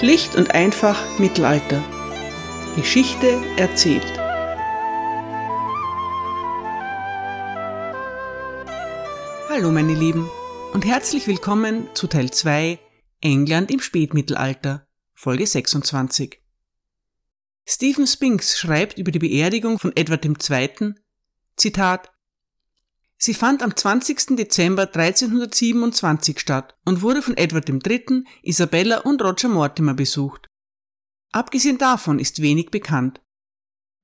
Schlicht und einfach Mittelalter. Geschichte erzählt. Hallo meine Lieben und herzlich willkommen zu Teil 2 England im Spätmittelalter, Folge 26. Stephen Spinks schreibt über die Beerdigung von Edward II. Zitat Sie fand am 20. Dezember 1327 statt und wurde von Edward III., Isabella und Roger Mortimer besucht. Abgesehen davon ist wenig bekannt.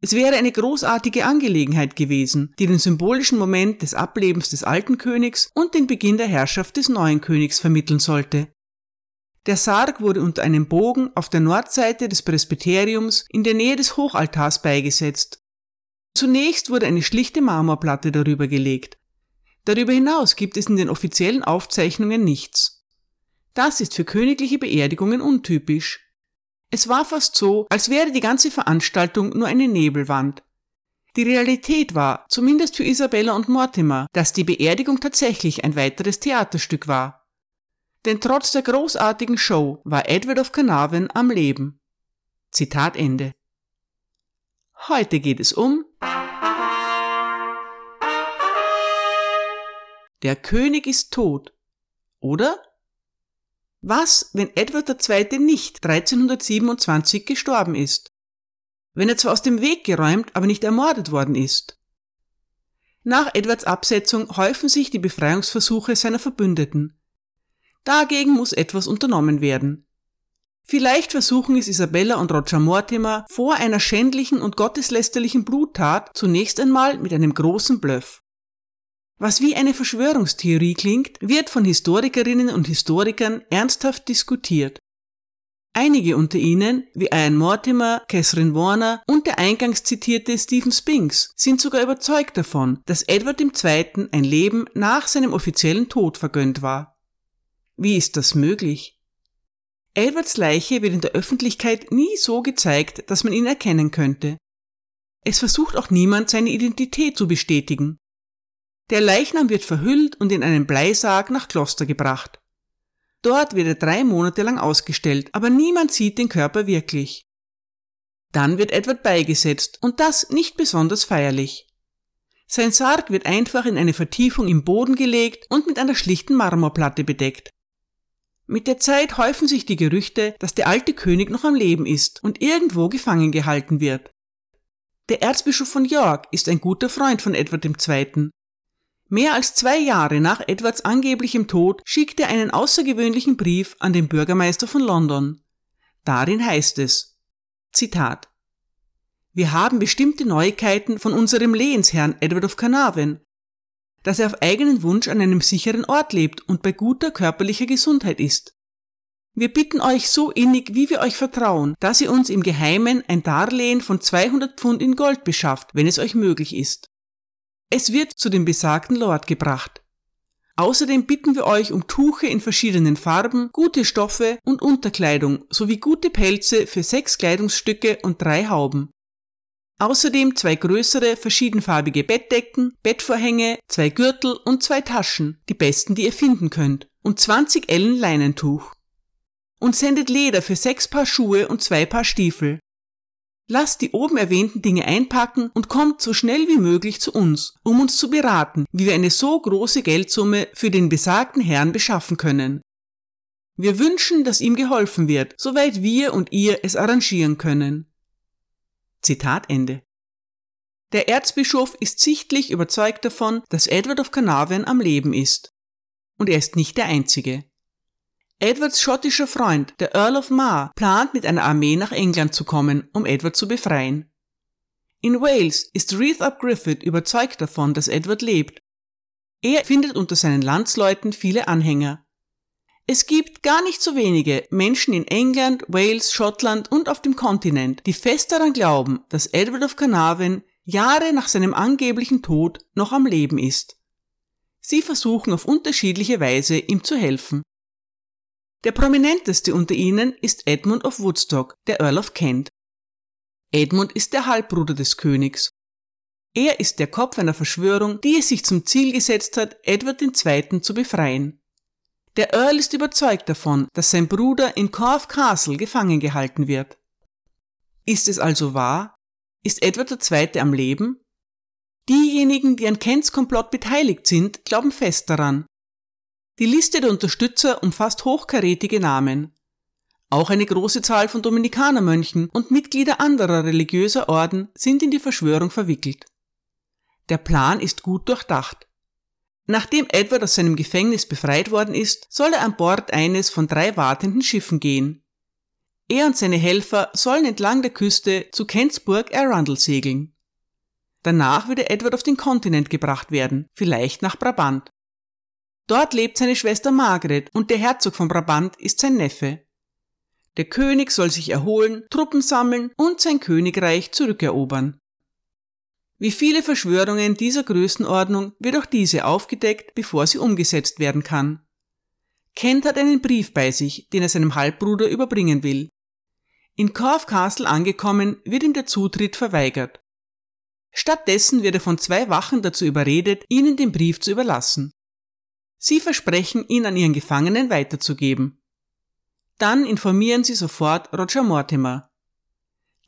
Es wäre eine großartige Angelegenheit gewesen, die den symbolischen Moment des Ablebens des alten Königs und den Beginn der Herrschaft des neuen Königs vermitteln sollte. Der Sarg wurde unter einem Bogen auf der Nordseite des Presbyteriums in der Nähe des Hochaltars beigesetzt. Zunächst wurde eine schlichte Marmorplatte darüber gelegt. Darüber hinaus gibt es in den offiziellen Aufzeichnungen nichts. Das ist für königliche Beerdigungen untypisch. Es war fast so, als wäre die ganze Veranstaltung nur eine Nebelwand. Die Realität war, zumindest für Isabella und Mortimer, dass die Beerdigung tatsächlich ein weiteres Theaterstück war. Denn trotz der großartigen Show war Edward of Carnarvon am Leben. Zitat Ende. Heute geht es um Der König ist tot. Oder? Was, wenn Edward II. nicht 1327 gestorben ist? Wenn er zwar aus dem Weg geräumt, aber nicht ermordet worden ist? Nach Edwards Absetzung häufen sich die Befreiungsversuche seiner Verbündeten. Dagegen muss etwas unternommen werden. Vielleicht versuchen es Isabella und Roger Mortimer vor einer schändlichen und gotteslästerlichen Bluttat zunächst einmal mit einem großen Bluff. Was wie eine Verschwörungstheorie klingt, wird von Historikerinnen und Historikern ernsthaft diskutiert. Einige unter ihnen, wie Ian Mortimer, Catherine Warner und der eingangs zitierte Stephen Spinks, sind sogar überzeugt davon, dass Edward II. ein Leben nach seinem offiziellen Tod vergönnt war. Wie ist das möglich? Edwards Leiche wird in der Öffentlichkeit nie so gezeigt, dass man ihn erkennen könnte. Es versucht auch niemand, seine Identität zu bestätigen. Der Leichnam wird verhüllt und in einen Bleisarg nach Kloster gebracht. Dort wird er drei Monate lang ausgestellt, aber niemand sieht den Körper wirklich. Dann wird Edward beigesetzt und das nicht besonders feierlich. Sein Sarg wird einfach in eine Vertiefung im Boden gelegt und mit einer schlichten Marmorplatte bedeckt. Mit der Zeit häufen sich die Gerüchte, dass der alte König noch am Leben ist und irgendwo gefangen gehalten wird. Der Erzbischof von York ist ein guter Freund von Edward II. Mehr als zwei Jahre nach Edwards angeblichem Tod schickt er einen außergewöhnlichen Brief an den Bürgermeister von London. Darin heißt es, Zitat, Wir haben bestimmte Neuigkeiten von unserem Lehensherrn Edward of Carnarvon, dass er auf eigenen Wunsch an einem sicheren Ort lebt und bei guter körperlicher Gesundheit ist. Wir bitten euch so innig, wie wir euch vertrauen, dass ihr uns im Geheimen ein Darlehen von 200 Pfund in Gold beschafft, wenn es euch möglich ist. Es wird zu dem besagten Lord gebracht. Außerdem bitten wir euch um Tuche in verschiedenen Farben, gute Stoffe und Unterkleidung sowie gute Pelze für sechs Kleidungsstücke und drei Hauben. Außerdem zwei größere, verschiedenfarbige Bettdecken, Bettvorhänge, zwei Gürtel und zwei Taschen, die besten, die ihr finden könnt, und 20 Ellen Leinentuch. Und sendet Leder für sechs Paar Schuhe und zwei Paar Stiefel. Lasst die oben erwähnten Dinge einpacken und kommt so schnell wie möglich zu uns, um uns zu beraten, wie wir eine so große Geldsumme für den besagten Herrn beschaffen können. Wir wünschen, dass ihm geholfen wird, soweit wir und ihr es arrangieren können. Zitat Ende. Der Erzbischof ist sichtlich überzeugt davon, dass Edward of Carnarvon am Leben ist. Und er ist nicht der Einzige. Edwards schottischer Freund, der Earl of Mar, plant mit einer Armee nach England zu kommen, um Edward zu befreien. In Wales ist Reith ap Griffith überzeugt davon, dass Edward lebt. Er findet unter seinen Landsleuten viele Anhänger. Es gibt gar nicht so wenige Menschen in England, Wales, Schottland und auf dem Kontinent, die fest daran glauben, dass Edward of Carnarvon Jahre nach seinem angeblichen Tod noch am Leben ist. Sie versuchen auf unterschiedliche Weise ihm zu helfen. Der prominenteste unter ihnen ist Edmund of Woodstock, der Earl of Kent. Edmund ist der Halbbruder des Königs. Er ist der Kopf einer Verschwörung, die es sich zum Ziel gesetzt hat, Edward II. zu befreien. Der Earl ist überzeugt davon, dass sein Bruder in Corfe Castle gefangen gehalten wird. Ist es also wahr? Ist Edward II. am Leben? Diejenigen, die an Kents Komplott beteiligt sind, glauben fest daran. Die Liste der Unterstützer umfasst hochkarätige Namen. Auch eine große Zahl von Dominikanermönchen und Mitglieder anderer religiöser Orden sind in die Verschwörung verwickelt. Der Plan ist gut durchdacht. Nachdem Edward aus seinem Gefängnis befreit worden ist, soll er an Bord eines von drei wartenden Schiffen gehen. Er und seine Helfer sollen entlang der Küste zu Kentsburg Arundel segeln. Danach würde Edward auf den Kontinent gebracht werden, vielleicht nach Brabant. Dort lebt seine Schwester Margaret und der Herzog von Brabant ist sein Neffe. Der König soll sich erholen, Truppen sammeln und sein Königreich zurückerobern. Wie viele Verschwörungen dieser Größenordnung wird auch diese aufgedeckt, bevor sie umgesetzt werden kann. Kent hat einen Brief bei sich, den er seinem Halbbruder überbringen will. In Corfe Castle angekommen, wird ihm der Zutritt verweigert. Stattdessen wird er von zwei Wachen dazu überredet, ihnen den Brief zu überlassen. Sie versprechen, ihn an ihren Gefangenen weiterzugeben. Dann informieren sie sofort Roger Mortimer.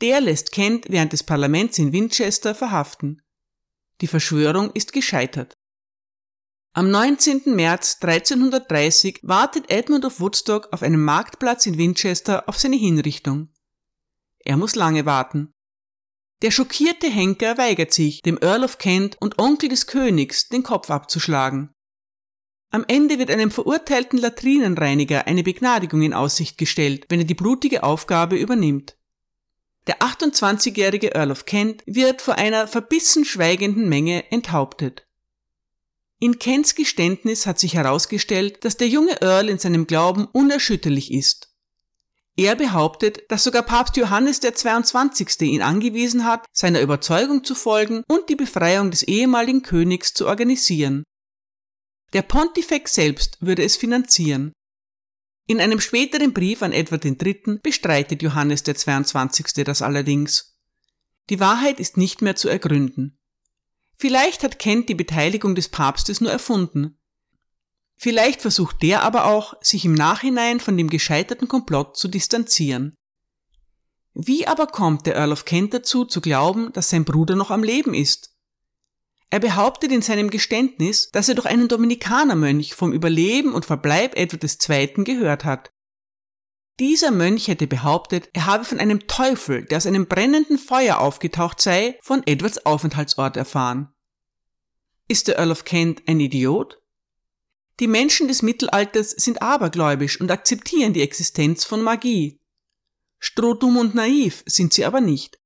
Der lässt Kent während des Parlaments in Winchester verhaften. Die Verschwörung ist gescheitert. Am 19. März 1330 wartet Edmund of Woodstock auf einem Marktplatz in Winchester auf seine Hinrichtung. Er muss lange warten. Der schockierte Henker weigert sich, dem Earl of Kent und Onkel des Königs den Kopf abzuschlagen. Am Ende wird einem verurteilten Latrinenreiniger eine Begnadigung in Aussicht gestellt, wenn er die blutige Aufgabe übernimmt. Der 28-jährige Earl of Kent wird vor einer verbissen schweigenden Menge enthauptet. In Kents Geständnis hat sich herausgestellt, dass der junge Earl in seinem Glauben unerschütterlich ist. Er behauptet, dass sogar Papst Johannes der 22. ihn angewiesen hat, seiner Überzeugung zu folgen und die Befreiung des ehemaligen Königs zu organisieren. Der Pontifex selbst würde es finanzieren. In einem späteren Brief an Edward III. bestreitet Johannes der 22. das allerdings. Die Wahrheit ist nicht mehr zu ergründen. Vielleicht hat Kent die Beteiligung des Papstes nur erfunden. Vielleicht versucht der aber auch, sich im Nachhinein von dem gescheiterten Komplott zu distanzieren. Wie aber kommt der Earl of Kent dazu, zu glauben, dass sein Bruder noch am Leben ist? Er behauptet in seinem Geständnis, dass er durch einen Dominikanermönch vom Überleben und Verbleib Edward II. gehört hat. Dieser Mönch hätte behauptet, er habe von einem Teufel, der aus einem brennenden Feuer aufgetaucht sei, von Edwards Aufenthaltsort erfahren. Ist der Earl of Kent ein Idiot? Die Menschen des Mittelalters sind abergläubisch und akzeptieren die Existenz von Magie. Strohdumm und naiv sind sie aber nicht.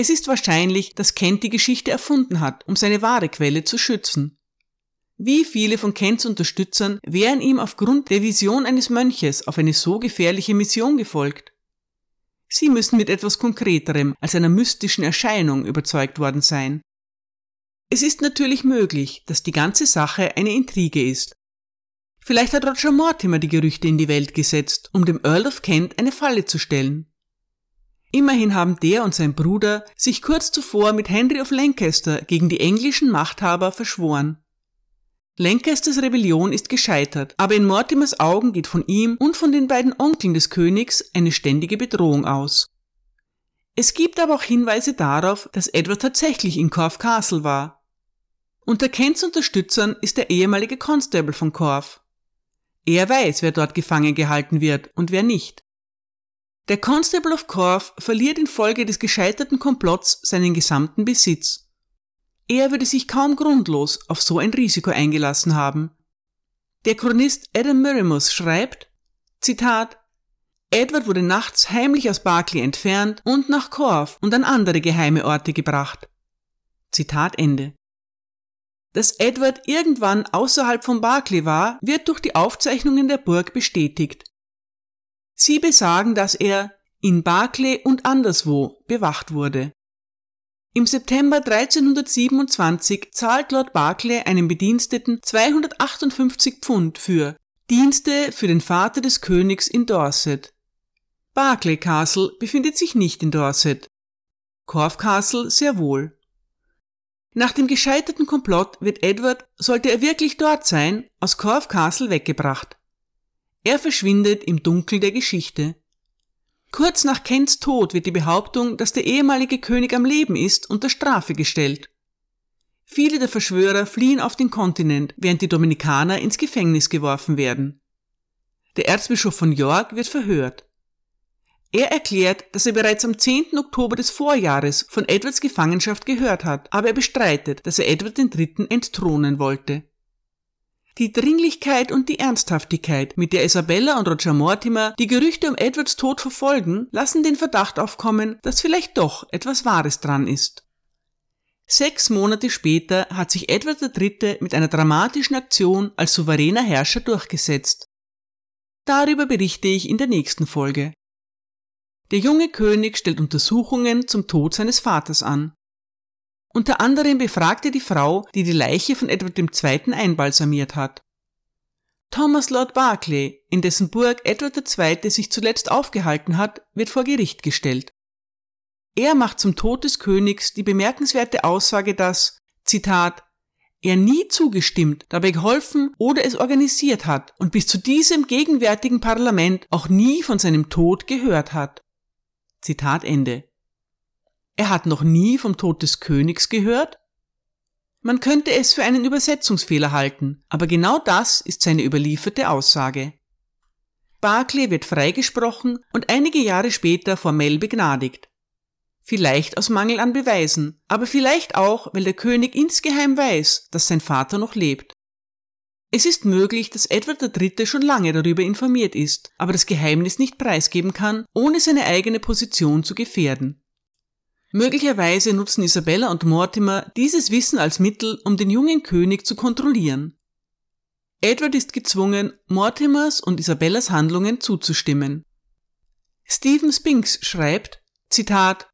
Es ist wahrscheinlich, dass Kent die Geschichte erfunden hat, um seine wahre Quelle zu schützen. Wie viele von Kents Unterstützern wären ihm aufgrund der Vision eines Mönches auf eine so gefährliche Mission gefolgt? Sie müssen mit etwas Konkreterem als einer mystischen Erscheinung überzeugt worden sein. Es ist natürlich möglich, dass die ganze Sache eine Intrige ist. Vielleicht hat Roger Mortimer die Gerüchte in die Welt gesetzt, um dem Earl of Kent eine Falle zu stellen. Immerhin haben der und sein Bruder sich kurz zuvor mit Henry of Lancaster gegen die englischen Machthaber verschworen. Lancasters Rebellion ist gescheitert, aber in Mortimers Augen geht von ihm und von den beiden Onkeln des Königs eine ständige Bedrohung aus. Es gibt aber auch Hinweise darauf, dass Edward tatsächlich in Corfe Castle war. Unter Kents Unterstützern ist der ehemalige Constable von Corfe. Er weiß, wer dort gefangen gehalten wird und wer nicht. Der Constable of Corfe verliert infolge des gescheiterten Komplotts seinen gesamten Besitz. Er würde sich kaum grundlos auf so ein Risiko eingelassen haben. Der Chronist Adam Mirimus schreibt, Zitat, Edward wurde nachts heimlich aus Barclay entfernt und nach Corfe und an andere geheime Orte gebracht. Zitat Ende. Dass Edward irgendwann außerhalb von Barclay war, wird durch die Aufzeichnungen der Burg bestätigt. Sie besagen, dass er in Barclay und anderswo bewacht wurde. Im September 1327 zahlt Lord Barclay einem Bediensteten 258 Pfund für Dienste für den Vater des Königs in Dorset. Barclay Castle befindet sich nicht in Dorset. Corfe Castle sehr wohl. Nach dem gescheiterten Komplott wird Edward, sollte er wirklich dort sein, aus Corfe Castle weggebracht. Er verschwindet im Dunkel der Geschichte. Kurz nach Kents Tod wird die Behauptung, dass der ehemalige König am Leben ist, unter Strafe gestellt. Viele der Verschwörer fliehen auf den Kontinent, während die Dominikaner ins Gefängnis geworfen werden. Der Erzbischof von York wird verhört. Er erklärt, dass er bereits am 10. Oktober des Vorjahres von Edwards Gefangenschaft gehört hat, aber er bestreitet, dass er Edward III. entthronen wollte. Die Dringlichkeit und die Ernsthaftigkeit, mit der Isabella und Roger Mortimer die Gerüchte um Edwards Tod verfolgen, lassen den Verdacht aufkommen, dass vielleicht doch etwas Wahres dran ist. Sechs Monate später hat sich Edward III. mit einer dramatischen Aktion als souveräner Herrscher durchgesetzt. Darüber berichte ich in der nächsten Folge. Der junge König stellt Untersuchungen zum Tod seines Vaters an. Unter anderem befragte die Frau, die die Leiche von Edward II. einbalsamiert hat. Thomas Lord Barclay, in dessen Burg Edward II. sich zuletzt aufgehalten hat, wird vor Gericht gestellt. Er macht zum Tod des Königs die bemerkenswerte Aussage, dass, Zitat, er nie zugestimmt, dabei geholfen oder es organisiert hat und bis zu diesem gegenwärtigen Parlament auch nie von seinem Tod gehört hat. Zitat Ende. Er hat noch nie vom Tod des Königs gehört? Man könnte es für einen Übersetzungsfehler halten, aber genau das ist seine überlieferte Aussage. Barclay wird freigesprochen und einige Jahre später formell begnadigt. Vielleicht aus Mangel an Beweisen, aber vielleicht auch, weil der König insgeheim weiß, dass sein Vater noch lebt. Es ist möglich, dass Edward III. schon lange darüber informiert ist, aber das Geheimnis nicht preisgeben kann, ohne seine eigene Position zu gefährden. Möglicherweise nutzen Isabella und Mortimer dieses Wissen als Mittel, um den jungen König zu kontrollieren. Edward ist gezwungen, Mortimers und Isabellas Handlungen zuzustimmen. Stephen Spinks schreibt, Zitat,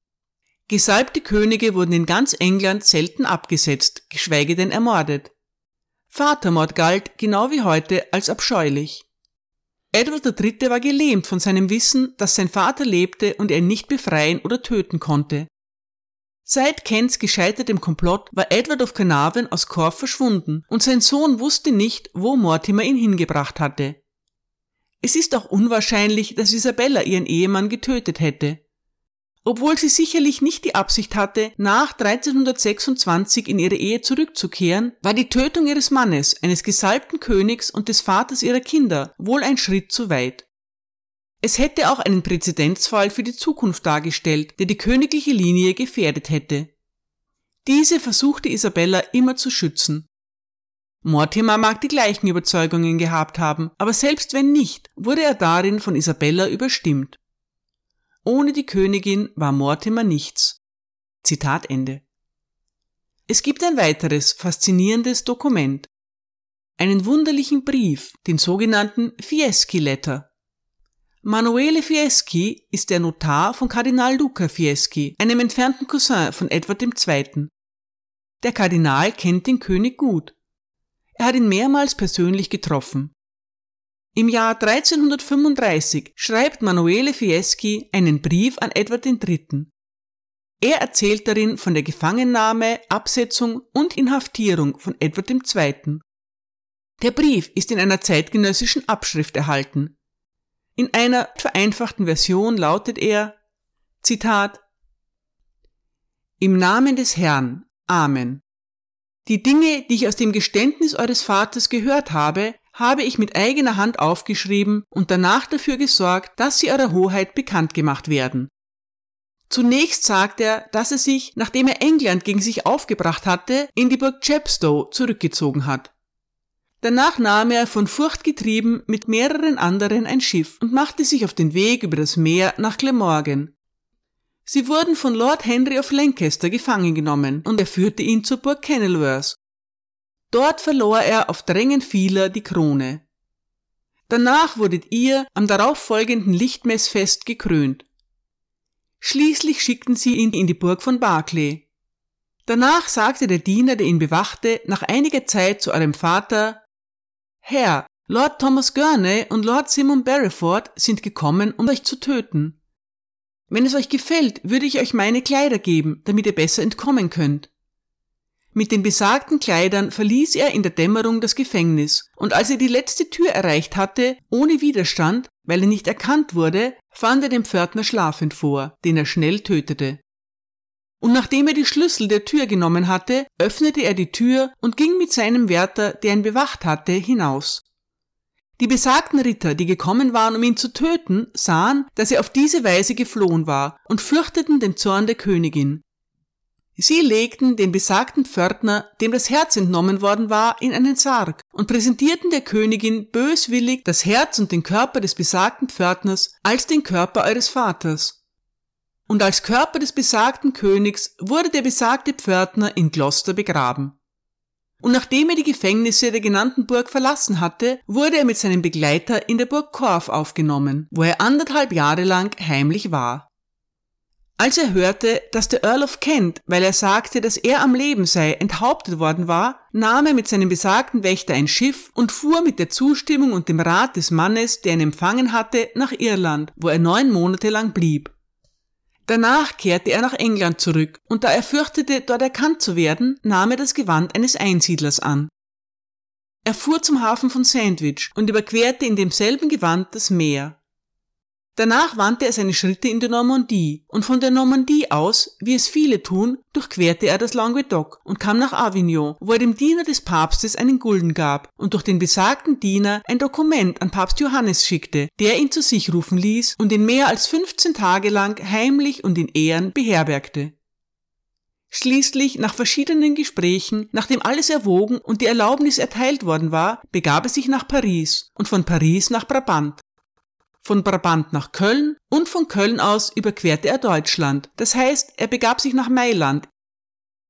Gesalbte Könige wurden in ganz England selten abgesetzt, geschweige denn ermordet. Vatermord galt, genau wie heute, als abscheulich. Edward III. war gelähmt von seinem Wissen, dass sein Vater lebte und er ihn nicht befreien oder töten konnte. Seit Kents gescheitertem Komplott war Edward of Carnarvon aus Corf verschwunden und sein Sohn wusste nicht, wo Mortimer ihn hingebracht hatte. Es ist auch unwahrscheinlich, dass Isabella ihren Ehemann getötet hätte. Obwohl sie sicherlich nicht die Absicht hatte, nach 1326 in ihre Ehe zurückzukehren, war die Tötung ihres Mannes, eines gesalbten Königs und des Vaters ihrer Kinder wohl ein Schritt zu weit. Es hätte auch einen Präzedenzfall für die Zukunft dargestellt, der die königliche Linie gefährdet hätte. Diese versuchte Isabella immer zu schützen. Mortimer mag die gleichen Überzeugungen gehabt haben, aber selbst wenn nicht, wurde er darin von Isabella überstimmt. Ohne die Königin war Mortimer nichts. Zitat Ende. Es gibt ein weiteres faszinierendes Dokument. Einen wunderlichen Brief, den sogenannten Fieschi Letter. Manuele Fieschi ist der Notar von Kardinal Luca Fieschi, einem entfernten Cousin von Edward II. Der Kardinal kennt den König gut. Er hat ihn mehrmals persönlich getroffen. Im Jahr 1335 schreibt Manuele Fieschi einen Brief an Edward III. Er erzählt darin von der Gefangennahme, Absetzung und Inhaftierung von Edward II. Der Brief ist in einer zeitgenössischen Abschrift erhalten. In einer vereinfachten Version lautet er, Zitat, Im Namen des Herrn, Amen. Die Dinge, die ich aus dem Geständnis eures Vaters gehört habe, habe ich mit eigener Hand aufgeschrieben und danach dafür gesorgt, dass sie eurer Hoheit bekannt gemacht werden. Zunächst sagt er, dass er sich, nachdem er England gegen sich aufgebracht hatte, in die Burg Chepstow zurückgezogen hat. Danach nahm er von Furcht getrieben mit mehreren anderen ein Schiff und machte sich auf den Weg über das Meer nach Glamorgan. Sie wurden von Lord Henry of Lancaster gefangen genommen und er führte ihn zur Burg Kenilworth. Dort verlor er auf Drängen vieler die Krone. Danach wurdet ihr am darauffolgenden Lichtmessfest gekrönt. Schließlich schickten sie ihn in die Burg von Barclay. Danach sagte der Diener, der ihn bewachte, nach einiger Zeit zu eurem Vater, Herr, Lord Thomas Gurney und Lord Simon Barrowford sind gekommen, um euch zu töten. Wenn es euch gefällt, würde ich euch meine Kleider geben, damit ihr besser entkommen könnt. Mit den besagten Kleidern verließ er in der Dämmerung das Gefängnis, und als er die letzte Tür erreicht hatte, ohne Widerstand, weil er nicht erkannt wurde, fand er den Pförtner schlafend vor, den er schnell tötete. Und nachdem er die Schlüssel der Tür genommen hatte, öffnete er die Tür und ging mit seinem Wärter, der ihn bewacht hatte, hinaus. Die besagten Ritter, die gekommen waren, um ihn zu töten, sahen, dass er auf diese Weise geflohen war und fürchteten den Zorn der Königin. Sie legten den besagten Pförtner, dem das Herz entnommen worden war, in einen Sarg und präsentierten der Königin böswillig das Herz und den Körper des besagten Pförtners als den Körper eures Vaters. Und als Körper des besagten Königs wurde der besagte Pförtner in Gloucester begraben. Und nachdem er die Gefängnisse der genannten Burg verlassen hatte, wurde er mit seinem Begleiter in der Burg Corf aufgenommen, wo er anderthalb Jahre lang heimlich war. Als er hörte, dass der Earl of Kent, weil er sagte, dass er am Leben sei, enthauptet worden war, nahm er mit seinem besagten Wächter ein Schiff und fuhr mit der Zustimmung und dem Rat des Mannes, der ihn empfangen hatte, nach Irland, wo er neun Monate lang blieb. Danach kehrte er nach England zurück, und da er fürchtete, dort erkannt zu werden, nahm er das Gewand eines Einsiedlers an. Er fuhr zum Hafen von Sandwich und überquerte in demselben Gewand das Meer. Danach wandte er seine Schritte in die Normandie und von der Normandie aus, wie es viele tun, durchquerte er das Languedoc und kam nach Avignon, wo er dem Diener des Papstes einen Gulden gab und durch den besagten Diener ein Dokument an Papst Johannes schickte, der ihn zu sich rufen ließ und ihn mehr als 15 Tage lang heimlich und in Ehren beherbergte. Schließlich, nach verschiedenen Gesprächen, nachdem alles erwogen und die Erlaubnis erteilt worden war, begab er sich nach Paris und von Paris nach Brabant von Brabant nach Köln und von Köln aus überquerte er Deutschland. Das heißt, er begab sich nach Mailand.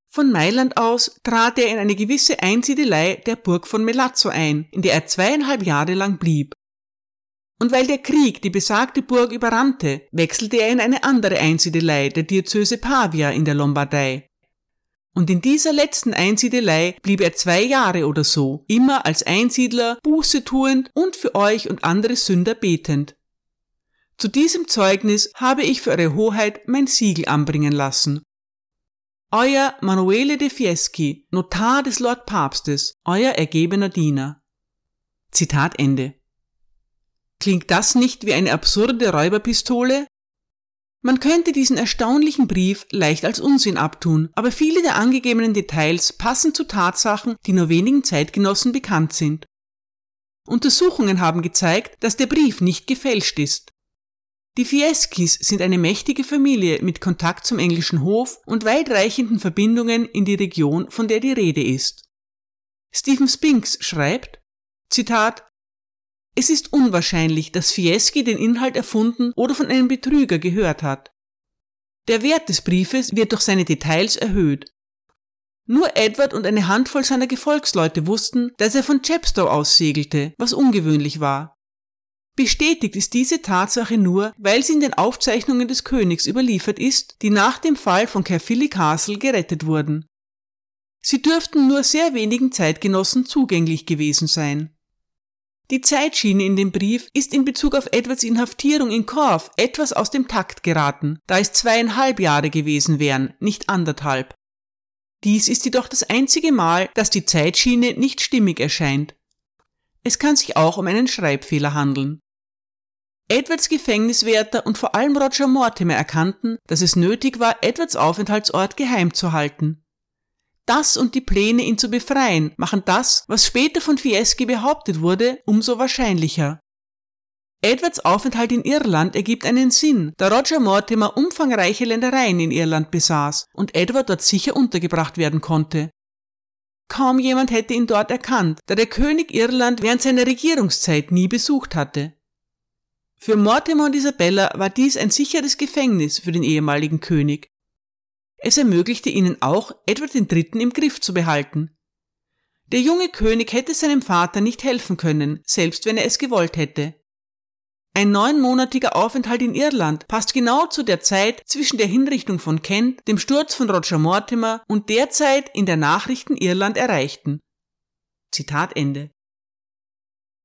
Von Mailand aus trat er in eine gewisse Einsiedelei der Burg von Melazzo ein, in der er zweieinhalb Jahre lang blieb. Und weil der Krieg die besagte Burg überrannte, wechselte er in eine andere Einsiedelei der Diözese Pavia in der Lombardei. Und in dieser letzten Einsiedelei blieb er zwei Jahre oder so, immer als Einsiedler, Buße tuend und für euch und andere Sünder betend. Zu diesem Zeugnis habe ich für Eure Hoheit mein Siegel anbringen lassen. Euer Manuele de Fieschi, Notar des Lord Papstes, euer ergebener Diener. Zitat Ende. Klingt das nicht wie eine absurde Räuberpistole? Man könnte diesen erstaunlichen Brief leicht als Unsinn abtun, aber viele der angegebenen Details passen zu Tatsachen, die nur wenigen Zeitgenossen bekannt sind. Untersuchungen haben gezeigt, dass der Brief nicht gefälscht ist. Die Fieschis sind eine mächtige Familie mit Kontakt zum englischen Hof und weitreichenden Verbindungen in die Region, von der die Rede ist. Stephen Spinks schreibt, Zitat, es ist unwahrscheinlich, dass Fieschi den Inhalt erfunden oder von einem Betrüger gehört hat. Der Wert des Briefes wird durch seine Details erhöht. Nur Edward und eine Handvoll seiner Gefolgsleute wussten, dass er von Chepstow aus segelte, was ungewöhnlich war. Bestätigt ist diese Tatsache nur, weil sie in den Aufzeichnungen des Königs überliefert ist, die nach dem Fall von Caerphilly Castle gerettet wurden. Sie dürften nur sehr wenigen Zeitgenossen zugänglich gewesen sein. Die Zeitschiene in dem Brief ist in Bezug auf Edwards Inhaftierung in Corf etwas aus dem Takt geraten, da es zweieinhalb Jahre gewesen wären, nicht anderthalb. Dies ist jedoch das einzige Mal, dass die Zeitschiene nicht stimmig erscheint. Es kann sich auch um einen Schreibfehler handeln. Edwards Gefängniswärter und vor allem Roger Mortimer erkannten, dass es nötig war, Edwards Aufenthaltsort geheim zu halten. Das und die Pläne, ihn zu befreien, machen das, was später von Fieschi behauptet wurde, umso wahrscheinlicher. Edwards Aufenthalt in Irland ergibt einen Sinn, da Roger Mortimer umfangreiche Ländereien in Irland besaß und Edward dort sicher untergebracht werden konnte. Kaum jemand hätte ihn dort erkannt, da der König Irland während seiner Regierungszeit nie besucht hatte. Für Mortimer und Isabella war dies ein sicheres Gefängnis für den ehemaligen König. Es ermöglichte ihnen auch, Edward III. im Griff zu behalten. Der junge König hätte seinem Vater nicht helfen können, selbst wenn er es gewollt hätte. Ein neunmonatiger Aufenthalt in Irland passt genau zu der Zeit zwischen der Hinrichtung von Kent, dem Sturz von Roger Mortimer und der Zeit, in der Nachrichten Irland erreichten. Zitat Ende.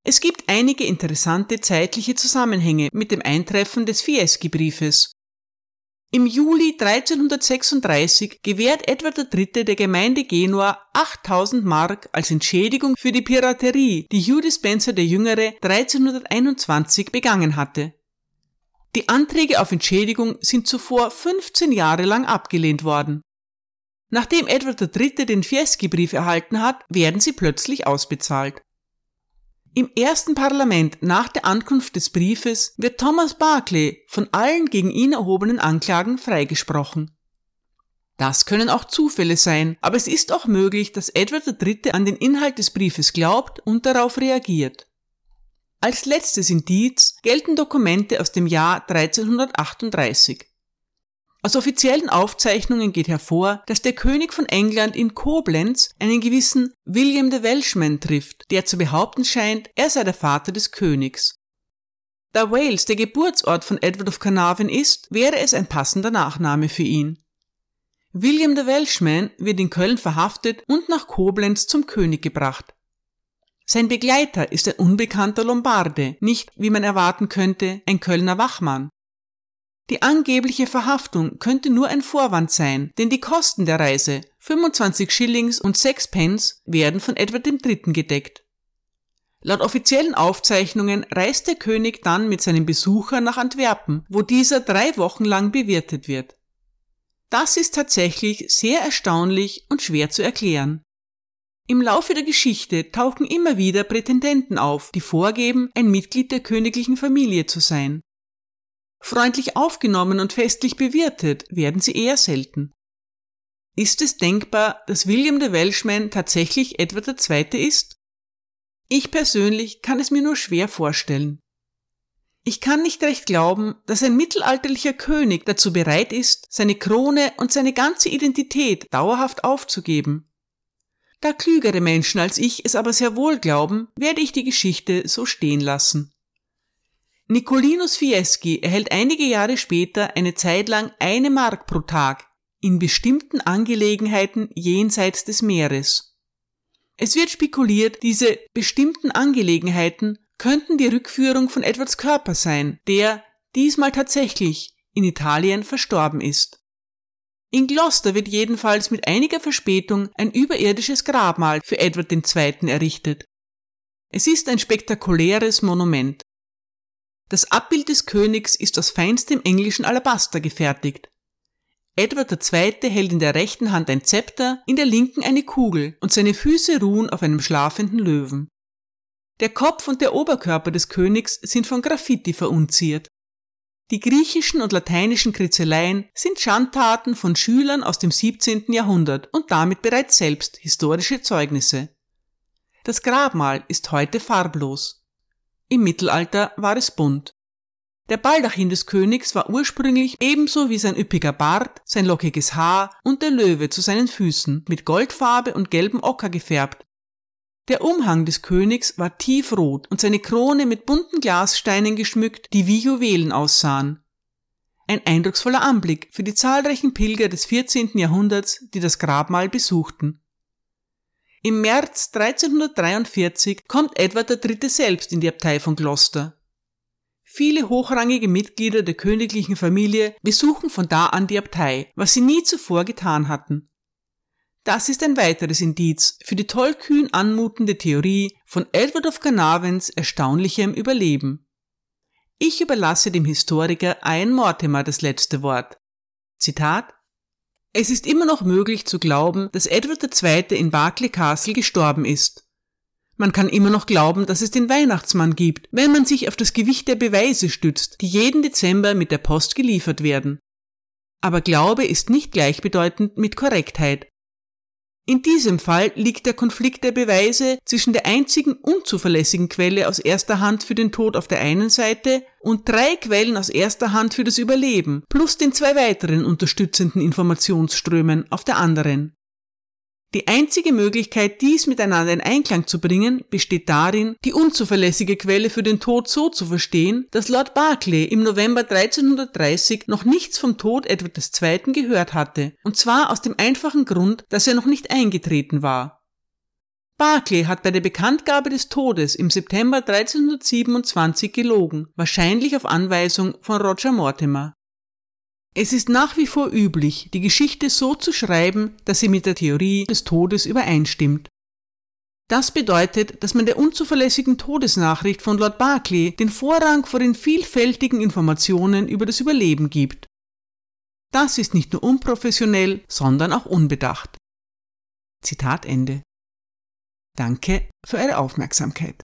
Es gibt einige interessante zeitliche Zusammenhänge mit dem Eintreffen des Fieschi-Briefes. Im Juli 1336 gewährt Edward III. der Gemeinde Genua 8000 Mark als Entschädigung für die Piraterie, die Hugh Dispenser der Jüngere 1321 begangen hatte. Die Anträge auf Entschädigung sind zuvor 15 Jahre lang abgelehnt worden. Nachdem Edward III. den Fieschi-Brief erhalten hat, werden sie plötzlich ausbezahlt. Im ersten Parlament nach der Ankunft des Briefes wird Thomas Barclay von allen gegen ihn erhobenen Anklagen freigesprochen. Das können auch Zufälle sein, aber es ist auch möglich, dass Edward III. an den Inhalt des Briefes glaubt und darauf reagiert. Als letztes Indiz gelten Dokumente aus dem Jahr 1338. Aus offiziellen Aufzeichnungen geht hervor, dass der König von England in Koblenz einen gewissen William de Welshman trifft, der zu behaupten scheint, er sei der Vater des Königs. Da Wales der Geburtsort von Edward of Carnarvon ist, wäre es ein passender Nachname für ihn. William de Welshman wird in Köln verhaftet und nach Koblenz zum König gebracht. Sein Begleiter ist ein unbekannter Lombarde, nicht, wie man erwarten könnte, ein Kölner Wachmann. Die angebliche Verhaftung könnte nur ein Vorwand sein, denn die Kosten der Reise, 25 Schillings und 6 Pence, werden von Edward III. gedeckt. Laut offiziellen Aufzeichnungen reist der König dann mit seinem Besucher nach Antwerpen, wo dieser drei Wochen lang bewirtet wird. Das ist tatsächlich sehr erstaunlich und schwer zu erklären. Im Laufe der Geschichte tauchen immer wieder Prätendenten auf, die vorgeben, ein Mitglied der königlichen Familie zu sein. Freundlich aufgenommen und festlich bewirtet werden sie eher selten. Ist es denkbar, dass William de Welshman tatsächlich Edward II. ist? Ich persönlich kann es mir nur schwer vorstellen. Ich kann nicht recht glauben, dass ein mittelalterlicher König dazu bereit ist, seine Krone und seine ganze Identität dauerhaft aufzugeben. Da klügere Menschen als ich es aber sehr wohl glauben, werde ich die Geschichte so stehen lassen. Nicolinus Fieschi erhält einige Jahre später eine Zeit lang eine Mark pro Tag in bestimmten Angelegenheiten jenseits des Meeres. Es wird spekuliert, diese bestimmten Angelegenheiten könnten die Rückführung von Edwards Körper sein, der diesmal tatsächlich in Italien verstorben ist. In Gloucester wird jedenfalls mit einiger Verspätung ein überirdisches Grabmal für Edward II. errichtet. Es ist ein spektakuläres Monument. Das Abbild des Königs ist aus feinstem englischen Alabaster gefertigt. Edward II. hält in der rechten Hand ein Zepter, in der linken eine Kugel und seine Füße ruhen auf einem schlafenden Löwen. Der Kopf und der Oberkörper des Königs sind von Graffiti verunziert. Die griechischen und lateinischen Kritzeleien sind Schandtaten von Schülern aus dem 17. Jahrhundert und damit bereits selbst historische Zeugnisse. Das Grabmal ist heute farblos. Im Mittelalter war es bunt. Der Baldachin des Königs war ursprünglich ebenso wie sein üppiger Bart, sein lockiges Haar und der Löwe zu seinen Füßen mit Goldfarbe und gelbem Ocker gefärbt. Der Umhang des Königs war tiefrot und seine Krone mit bunten Glassteinen geschmückt, die wie Juwelen aussahen. Ein eindrucksvoller Anblick für die zahlreichen Pilger des 14. Jahrhunderts, die das Grabmal besuchten. Im März 1343 kommt Edward III. selbst in die Abtei von Gloucester. Viele hochrangige Mitglieder der königlichen Familie besuchen von da an die Abtei, was sie nie zuvor getan hatten. Das ist ein weiteres Indiz für die tollkühn anmutende Theorie von Edward of Carnarvons erstaunlichem Überleben. Ich überlasse dem Historiker Ian Mortimer das letzte Wort. Zitat es ist immer noch möglich zu glauben, dass Edward II. in Berkeley Castle gestorben ist. Man kann immer noch glauben, dass es den Weihnachtsmann gibt, wenn man sich auf das Gewicht der Beweise stützt, die jeden Dezember mit der Post geliefert werden. Aber Glaube ist nicht gleichbedeutend mit Korrektheit. In diesem Fall liegt der Konflikt der Beweise zwischen der einzigen unzuverlässigen Quelle aus erster Hand für den Tod auf der einen Seite und drei Quellen aus erster Hand für das Überleben, plus den zwei weiteren unterstützenden Informationsströmen auf der anderen. Die einzige Möglichkeit, dies miteinander in Einklang zu bringen, besteht darin, die unzuverlässige Quelle für den Tod so zu verstehen, dass Lord Berkeley im November 1330 noch nichts vom Tod Edward II. gehört hatte, und zwar aus dem einfachen Grund, dass er noch nicht eingetreten war. Berkeley hat bei der Bekanntgabe des Todes im September 1327 gelogen, wahrscheinlich auf Anweisung von Roger Mortimer. Es ist nach wie vor üblich, die Geschichte so zu schreiben, dass sie mit der Theorie des Todes übereinstimmt. Das bedeutet, dass man der unzuverlässigen Todesnachricht von Lord Berkeley den Vorrang vor den vielfältigen Informationen über das Überleben gibt. Das ist nicht nur unprofessionell, sondern auch unbedacht. Zitat Ende. Danke für eure Aufmerksamkeit.